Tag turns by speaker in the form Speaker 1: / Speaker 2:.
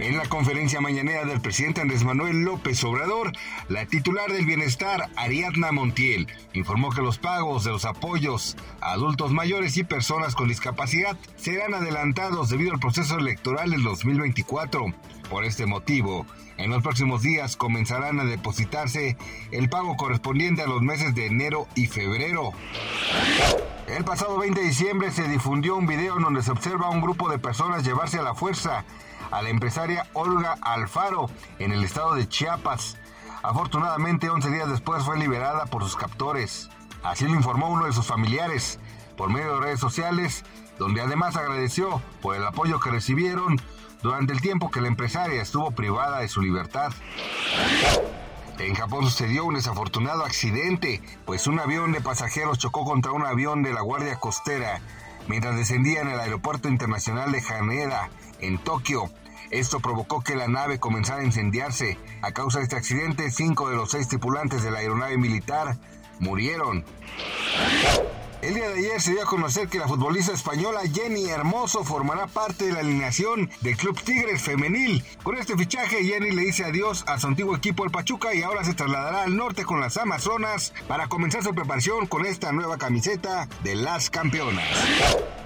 Speaker 1: En la conferencia mañanera del presidente Andrés Manuel López Obrador, la titular del bienestar, Ariadna Montiel, informó que los pagos de los apoyos a adultos mayores y personas con discapacidad serán adelantados debido al proceso electoral del 2024. Por este motivo, en los próximos días comenzarán a depositarse el pago correspondiente a los meses de enero y febrero. El pasado 20 de diciembre se difundió un video en donde se observa a un grupo de personas llevarse a la fuerza a la empresaria Olga Alfaro en el estado de Chiapas. Afortunadamente, 11 días después fue liberada por sus captores. Así lo informó uno de sus familiares por medio de redes sociales, donde además agradeció por el apoyo que recibieron durante el tiempo que la empresaria estuvo privada de su libertad. En Japón sucedió un desafortunado accidente, pues un avión de pasajeros chocó contra un avión de la Guardia Costera mientras descendía en el aeropuerto internacional de Haneda, en Tokio. Esto provocó que la nave comenzara a incendiarse. A causa de este accidente, cinco de los seis tripulantes de la aeronave militar murieron. El día de ayer se dio a conocer que la futbolista española Jenny Hermoso formará parte de la alineación del Club Tigres Femenil. Con este fichaje, Jenny le dice adiós a su antiguo equipo el Pachuca y ahora se trasladará al norte con las Amazonas para comenzar su preparación con esta nueva camiseta de las campeonas.